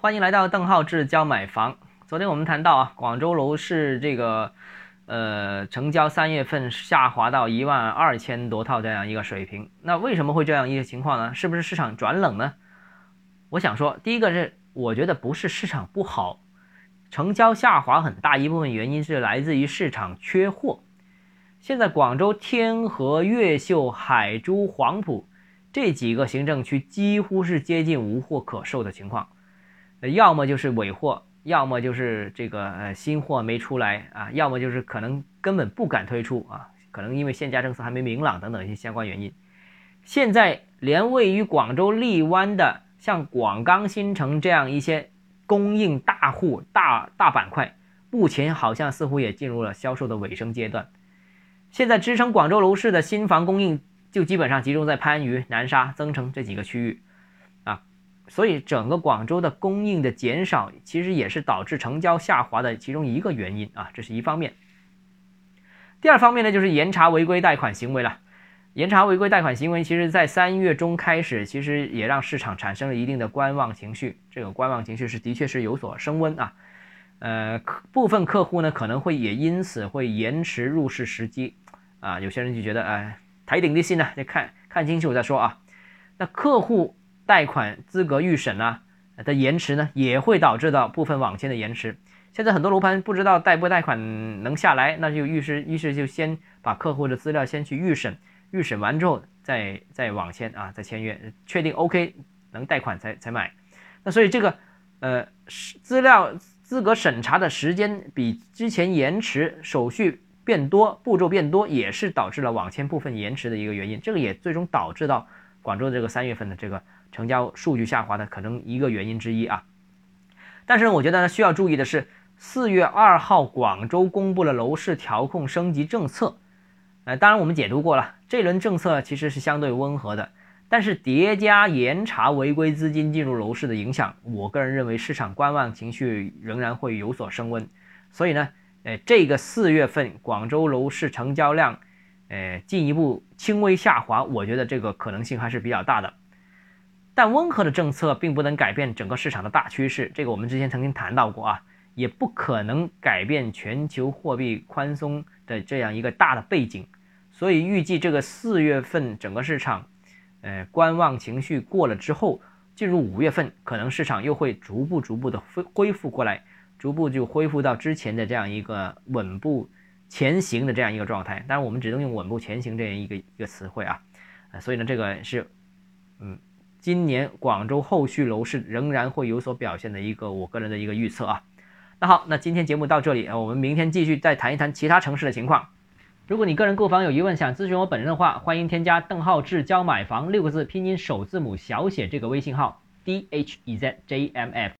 欢迎来到邓浩志教买房。昨天我们谈到啊，广州楼市这个呃成交三月份下滑到一万二千多套这样一个水平。那为什么会这样一个情况呢？是不是市场转冷呢？我想说，第一个是我觉得不是市场不好，成交下滑很大一部分原因是来自于市场缺货。现在广州天河、越秀、海珠、黄埔这几个行政区几乎是接近无货可售的情况。呃要么就是尾货，要么就是这个呃新货没出来啊，要么就是可能根本不敢推出啊，可能因为限价政策还没明朗等等一些相关原因。现在连位于广州荔湾的像广钢新城这样一些供应大户大大板块，目前好像似乎也进入了销售的尾声阶段。现在支撑广州楼市的新房供应就基本上集中在番禺、南沙、增城这几个区域。所以，整个广州的供应的减少，其实也是导致成交下滑的其中一个原因啊，这是一方面。第二方面呢，就是严查违规贷款行为了。严查违规贷款行为，其实在三月中开始，其实也让市场产生了一定的观望情绪。这个观望情绪是的确是有所升温啊。呃，部分客户呢，可能会也因此会延迟入市时机啊。有些人就觉得，哎，抬顶的心呢，得看看清楚再说啊。那客户。贷款资格预审呢的延迟呢，也会导致到部分网签的延迟。现在很多楼盘不知道贷不贷款能下来，那就预示预示就先把客户的资料先去预审，预审完之后再再网签啊，再签约，确定 OK 能贷款才才买。那所以这个呃资料资格审查的时间比之前延迟，手续变多，步骤变多，也是导致了网签部分延迟的一个原因。这个也最终导致到广州这个三月份的这个。成交数据下滑的可能一个原因之一啊，但是我觉得呢需要注意的是，四月二号广州公布了楼市调控升级政策，呃，当然我们解读过了，这轮政策其实是相对温和的，但是叠加严查违规资金进入楼市的影响，我个人认为市场观望情绪仍然会有所升温，所以呢，呃，这个四月份广州楼市成交量，呃，进一步轻微下滑，我觉得这个可能性还是比较大的。但温和的政策并不能改变整个市场的大趋势，这个我们之前曾经谈到过啊，也不可能改变全球货币宽松的这样一个大的背景，所以预计这个四月份整个市场，呃，观望情绪过了之后，进入五月份，可能市场又会逐步逐步的恢恢复过来，逐步就恢复到之前的这样一个稳步前行的这样一个状态。当然，我们只能用稳步前行这样一个一个词汇啊，所以呢，这个是，嗯。今年广州后续楼市仍然会有所表现的一个我个人的一个预测啊。那好，那今天节目到这里，我们明天继续再谈一谈其他城市的情况。如果你个人购房有疑问，想咨询我本人的话，欢迎添加邓浩志教买房六个字拼音首字母小写这个微信号 d h e z j m f。